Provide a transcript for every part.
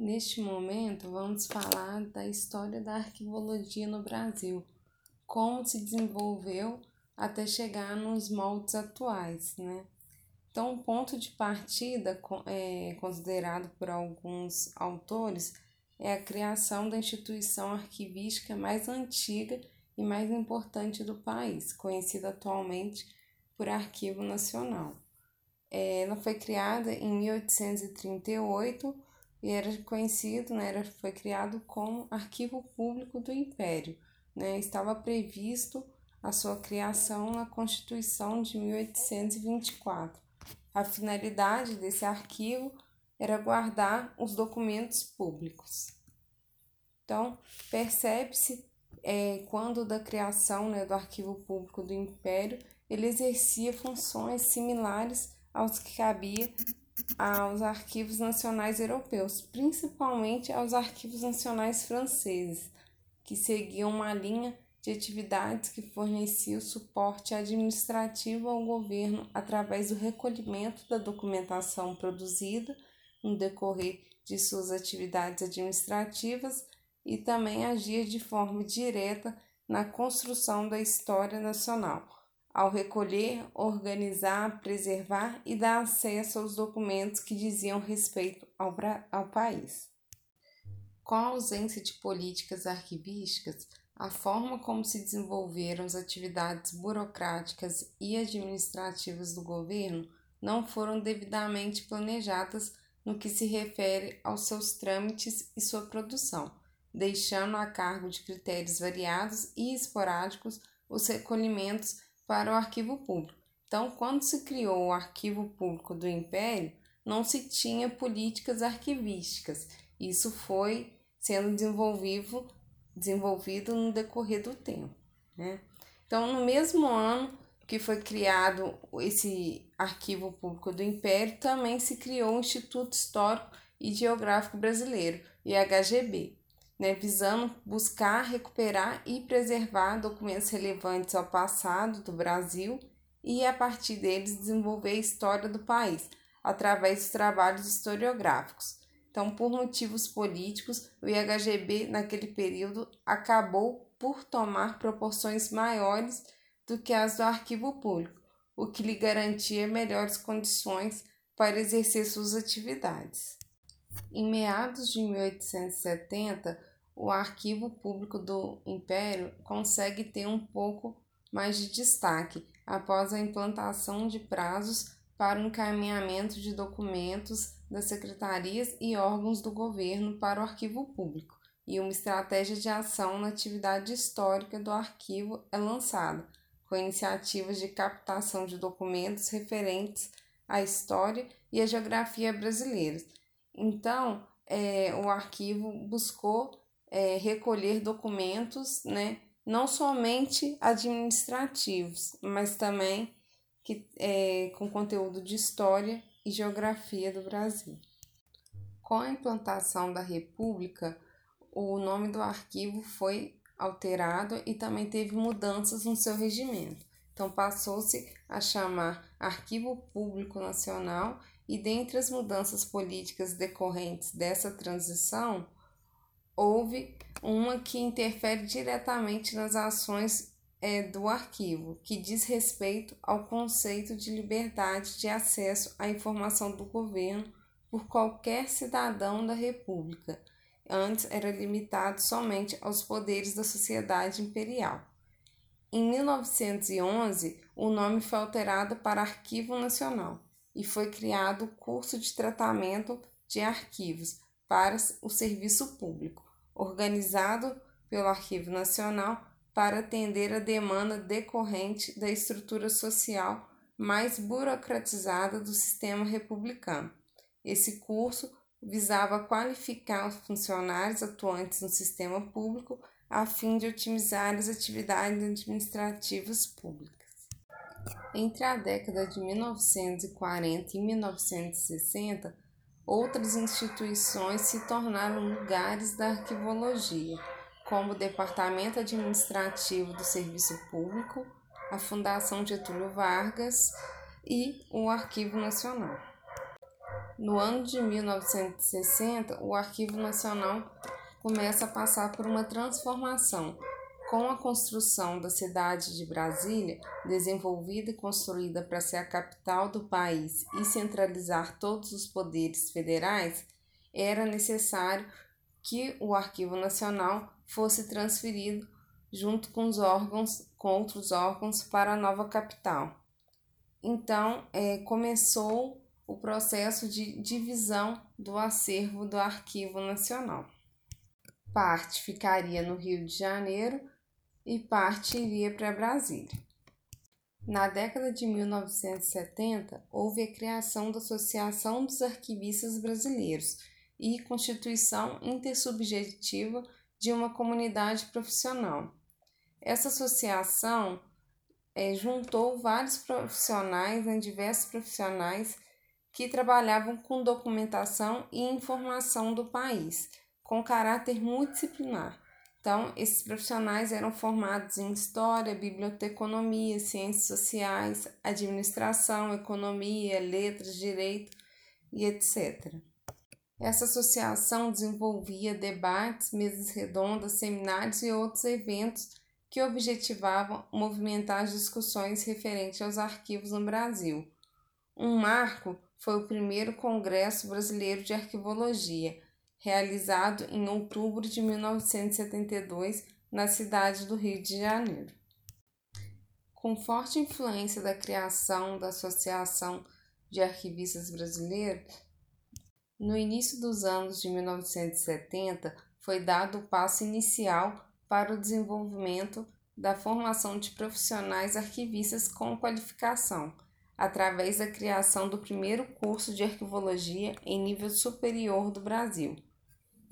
Neste momento, vamos falar da história da arquivologia no Brasil, como se desenvolveu até chegar nos moldes atuais, né? Então, o ponto de partida, é, considerado por alguns autores, é a criação da instituição arquivística mais antiga e mais importante do país, conhecida atualmente por Arquivo Nacional. Ela foi criada em 1838 e era conhecido, né, era, foi criado como Arquivo Público do Império. Né, estava previsto a sua criação na Constituição de 1824. A finalidade desse arquivo era guardar os documentos públicos. Então, percebe-se é, quando da criação né, do Arquivo Público do Império, ele exercia funções similares aos que cabia aos arquivos nacionais europeus, principalmente aos arquivos nacionais franceses, que seguiam uma linha de atividades que fornecia o suporte administrativo ao governo através do recolhimento da documentação produzida no decorrer de suas atividades administrativas e também agia de forma direta na construção da história nacional, ao recolher, organizar, preservar e dar acesso aos documentos que diziam respeito ao, ao país. Com a ausência de políticas arquivísticas, a forma como se desenvolveram as atividades burocráticas e administrativas do governo não foram devidamente planejadas no que se refere aos seus trâmites e sua produção, deixando a cargo de critérios variados e esporádicos os recolhimentos para o arquivo público. Então, quando se criou o arquivo público do Império, não se tinha políticas arquivísticas. Isso foi sendo desenvolvido desenvolvido no decorrer do tempo. Né? Então, no mesmo ano que foi criado esse Arquivo Público do Império, também se criou o Instituto Histórico e Geográfico Brasileiro, IHGB, né, visando buscar recuperar e preservar documentos relevantes ao passado do Brasil e, a partir deles, desenvolver a história do país através dos trabalhos historiográficos. Então, por motivos políticos, o IHGB naquele período acabou por tomar proporções maiores do que as do arquivo público, o que lhe garantia melhores condições para exercer suas atividades. Em meados de 1870, o arquivo público do Império consegue ter um pouco mais de destaque após a implantação de prazos para o encaminhamento de documentos das secretarias e órgãos do governo para o arquivo público, e uma estratégia de ação na atividade histórica do arquivo é lançada, com iniciativas de captação de documentos referentes à história e à geografia brasileiras. Então, é, o arquivo buscou é, recolher documentos, né, não somente administrativos, mas também que, é, com conteúdo de história e Geografia do Brasil. Com a implantação da República, o nome do arquivo foi alterado e também teve mudanças no seu regimento. Então, passou-se a chamar Arquivo Público Nacional, e dentre as mudanças políticas decorrentes dessa transição, houve uma que interfere diretamente nas ações é, do arquivo, que diz respeito ao conceito de liberdade de acesso à informação do governo por qualquer cidadão da República. Antes era limitado somente aos poderes da sociedade imperial. Em 1911, o nome foi alterado para Arquivo Nacional e foi criado o curso de tratamento de arquivos para o serviço público, organizado pelo Arquivo Nacional para atender a demanda decorrente da estrutura social mais burocratizada do sistema republicano. Esse curso visava qualificar os funcionários atuantes no sistema público a fim de otimizar as atividades administrativas públicas. Entre a década de 1940 e 1960, outras instituições se tornaram lugares da arquivologia como o Departamento Administrativo do Serviço Público, a Fundação Getúlio Vargas e o Arquivo Nacional. No ano de 1960, o Arquivo Nacional começa a passar por uma transformação. Com a construção da cidade de Brasília, desenvolvida e construída para ser a capital do país e centralizar todos os poderes federais, era necessário que o Arquivo Nacional fosse transferido junto com os órgãos, com outros órgãos, para a nova capital. Então, é, começou o processo de divisão do acervo do Arquivo Nacional. Parte ficaria no Rio de Janeiro e parte iria para Brasília. Na década de 1970, houve a criação da Associação dos Arquivistas Brasileiros e constituição intersubjetiva de uma comunidade profissional. Essa associação é, juntou vários profissionais, né, diversos profissionais que trabalhavam com documentação e informação do país, com caráter multidisciplinar. Então, esses profissionais eram formados em História, Biblioteconomia, Ciências Sociais, Administração, Economia, Letras, Direito e etc. Essa associação desenvolvia debates, mesas redondas, seminários e outros eventos que objetivavam movimentar as discussões referentes aos arquivos no Brasil. Um marco foi o primeiro Congresso Brasileiro de Arquivologia, realizado em outubro de 1972 na cidade do Rio de Janeiro. Com forte influência da criação da Associação de Arquivistas Brasileiros, no início dos anos de 1970 foi dado o passo inicial para o desenvolvimento da formação de profissionais arquivistas com qualificação, através da criação do primeiro curso de arquivologia em nível superior do Brasil.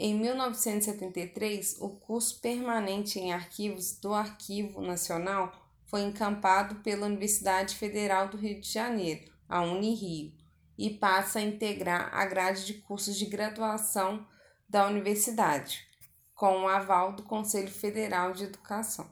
Em 1973, o curso permanente em arquivos do Arquivo Nacional foi encampado pela Universidade Federal do Rio de Janeiro, a Unirio, e passa a integrar a grade de cursos de graduação da universidade com o aval do Conselho Federal de Educação.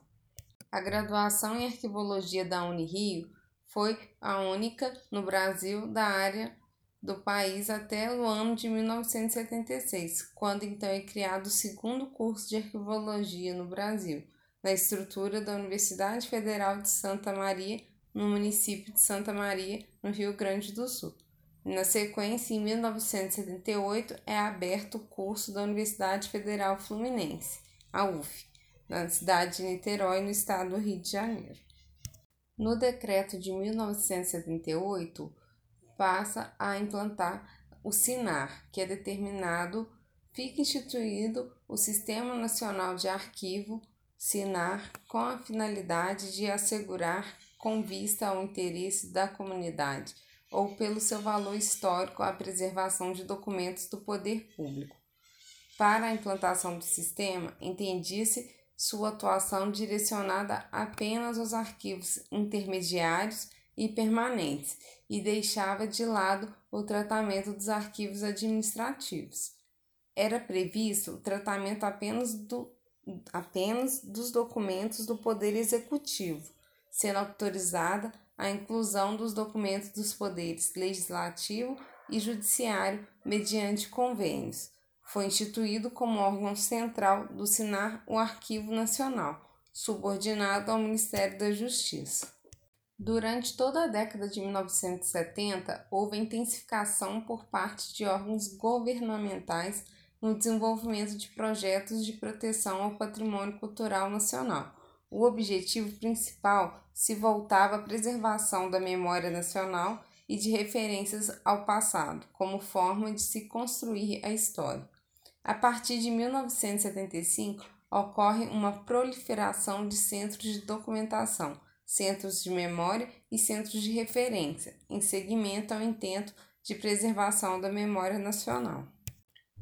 A graduação em arquivologia da Unirio foi a única no Brasil da área do país até o ano de 1976, quando então é criado o segundo curso de arquivologia no Brasil, na estrutura da Universidade Federal de Santa Maria, no município de Santa Maria, no Rio Grande do Sul. Na sequência, em 1978, é aberto o curso da Universidade Federal Fluminense, a UF, na cidade de Niterói, no estado do Rio de Janeiro. No decreto de 1978, passa a implantar o SINAR, que é determinado, fica instituído o Sistema Nacional de Arquivo, SINAR, com a finalidade de assegurar, com vista ao interesse da comunidade, ou pelo seu valor histórico à preservação de documentos do poder público. Para a implantação do sistema, entendia-se sua atuação direcionada apenas aos arquivos intermediários e permanentes e deixava de lado o tratamento dos arquivos administrativos. Era previsto o tratamento apenas, do, apenas dos documentos do Poder Executivo, sendo autorizada a inclusão dos documentos dos poderes legislativo e judiciário mediante convênios. Foi instituído como órgão central do SINAR o Arquivo Nacional, subordinado ao Ministério da Justiça. Durante toda a década de 1970, houve intensificação por parte de órgãos governamentais no desenvolvimento de projetos de proteção ao patrimônio cultural nacional o objetivo principal se voltava à preservação da memória nacional e de referências ao passado, como forma de se construir a história. A partir de 1975, ocorre uma proliferação de centros de documentação, centros de memória e centros de referência, em seguimento ao intento de preservação da memória nacional.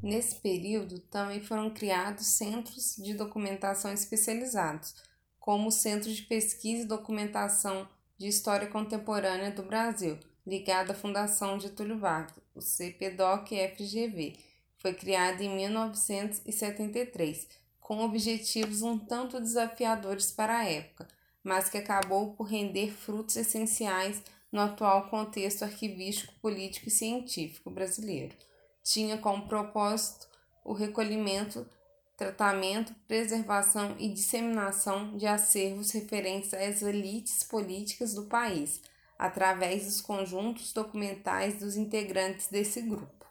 Nesse período, também foram criados centros de documentação especializados, como o Centro de Pesquisa e Documentação de História Contemporânea do Brasil, ligado à Fundação Getúlio Vargas, o CPDOC-FGV. Foi criado em 1973, com objetivos um tanto desafiadores para a época, mas que acabou por render frutos essenciais no atual contexto arquivístico, político e científico brasileiro. Tinha como propósito o recolhimento, tratamento, preservação e disseminação de acervos referentes às elites políticas do país, através dos conjuntos documentais dos integrantes desse grupo.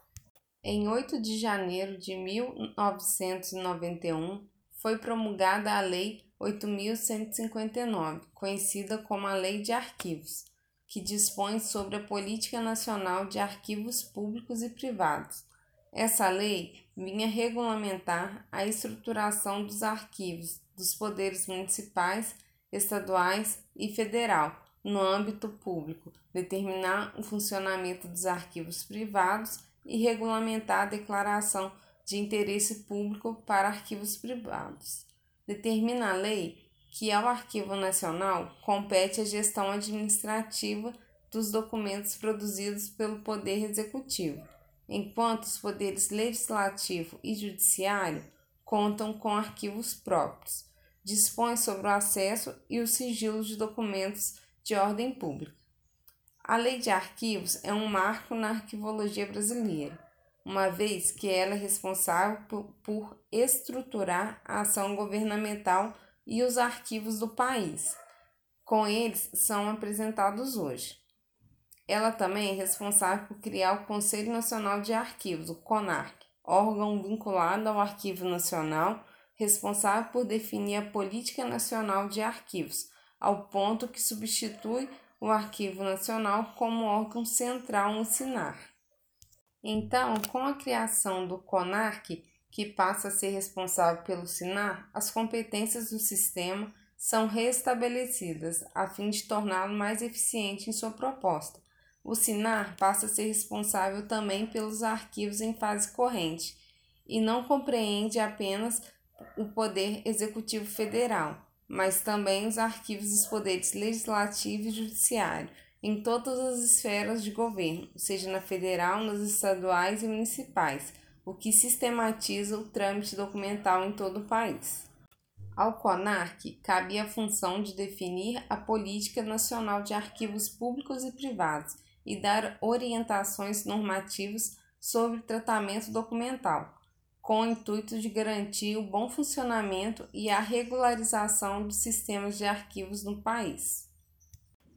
Em 8 de janeiro de 1991, foi promulgada a Lei 8.159, conhecida como a Lei de Arquivos, que dispõe sobre a Política Nacional de Arquivos Públicos e Privados. Essa lei vinha regulamentar a estruturação dos arquivos dos poderes municipais, estaduais e federal no âmbito público, determinar o funcionamento dos arquivos privados e regulamentar a declaração de interesse público para arquivos privados. Determina a lei que ao Arquivo Nacional compete a gestão administrativa dos documentos produzidos pelo Poder Executivo, enquanto os poderes legislativo e judiciário contam com arquivos próprios. Dispõe sobre o acesso e o sigilo de documentos de ordem pública. A Lei de Arquivos é um marco na arquivologia brasileira, uma vez que ela é responsável por, estruturar a ação governamental e os arquivos do país. Com eles são apresentados hoje. Ela também é responsável por criar o Conselho Nacional de Arquivos, o CONARC, órgão vinculado ao Arquivo Nacional, responsável por definir a Política Nacional de Arquivos, ao ponto que substitui o Arquivo Nacional como órgão central no SINAR. Então, com a criação do CONARC, que passa a ser responsável pelo SINAR, as competências do sistema são restabelecidas a fim de torná-lo mais eficiente em sua proposta. O SINAR passa a ser responsável também pelos arquivos em fase corrente e não compreende apenas o Poder Executivo Federal, mas também os arquivos dos poderes legislativo e judiciário, em todas as esferas de governo, seja na federal, nas estaduais e municipais, o que sistematiza o trâmite documental em todo o país. Ao CONARC cabe a função de definir a política nacional de arquivos públicos e privados e dar orientações normativas sobre tratamento documental, com o intuito de garantir o bom funcionamento e a regularização dos sistemas de arquivos no país.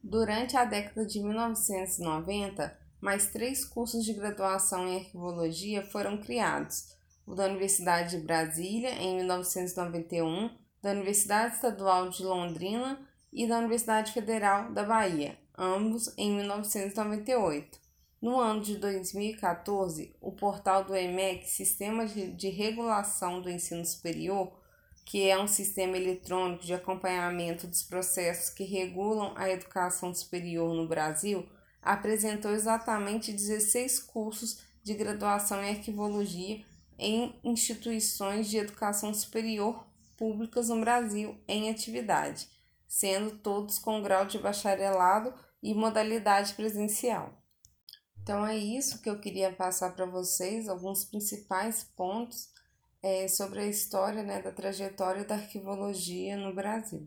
Durante a década de 1990, mais três cursos de graduação em arquivologia foram criados: o da Universidade de Brasília, em 1991, da Universidade Estadual de Londrina e da Universidade Federal da Bahia, ambos em 1998. No ano de 2014, o portal do EMEC, Sistema de Regulação do Ensino Superior, que é um sistema eletrônico de acompanhamento dos processos que regulam a educação superior no Brasil, apresentou exatamente 16 cursos de graduação em arquivologia em instituições de educação superior públicas no Brasil em atividade, sendo todos com grau de bacharelado e modalidade presencial. Então é isso que eu queria passar para vocês, alguns principais pontos é, sobre a história né, da trajetória da arquivologia no Brasil.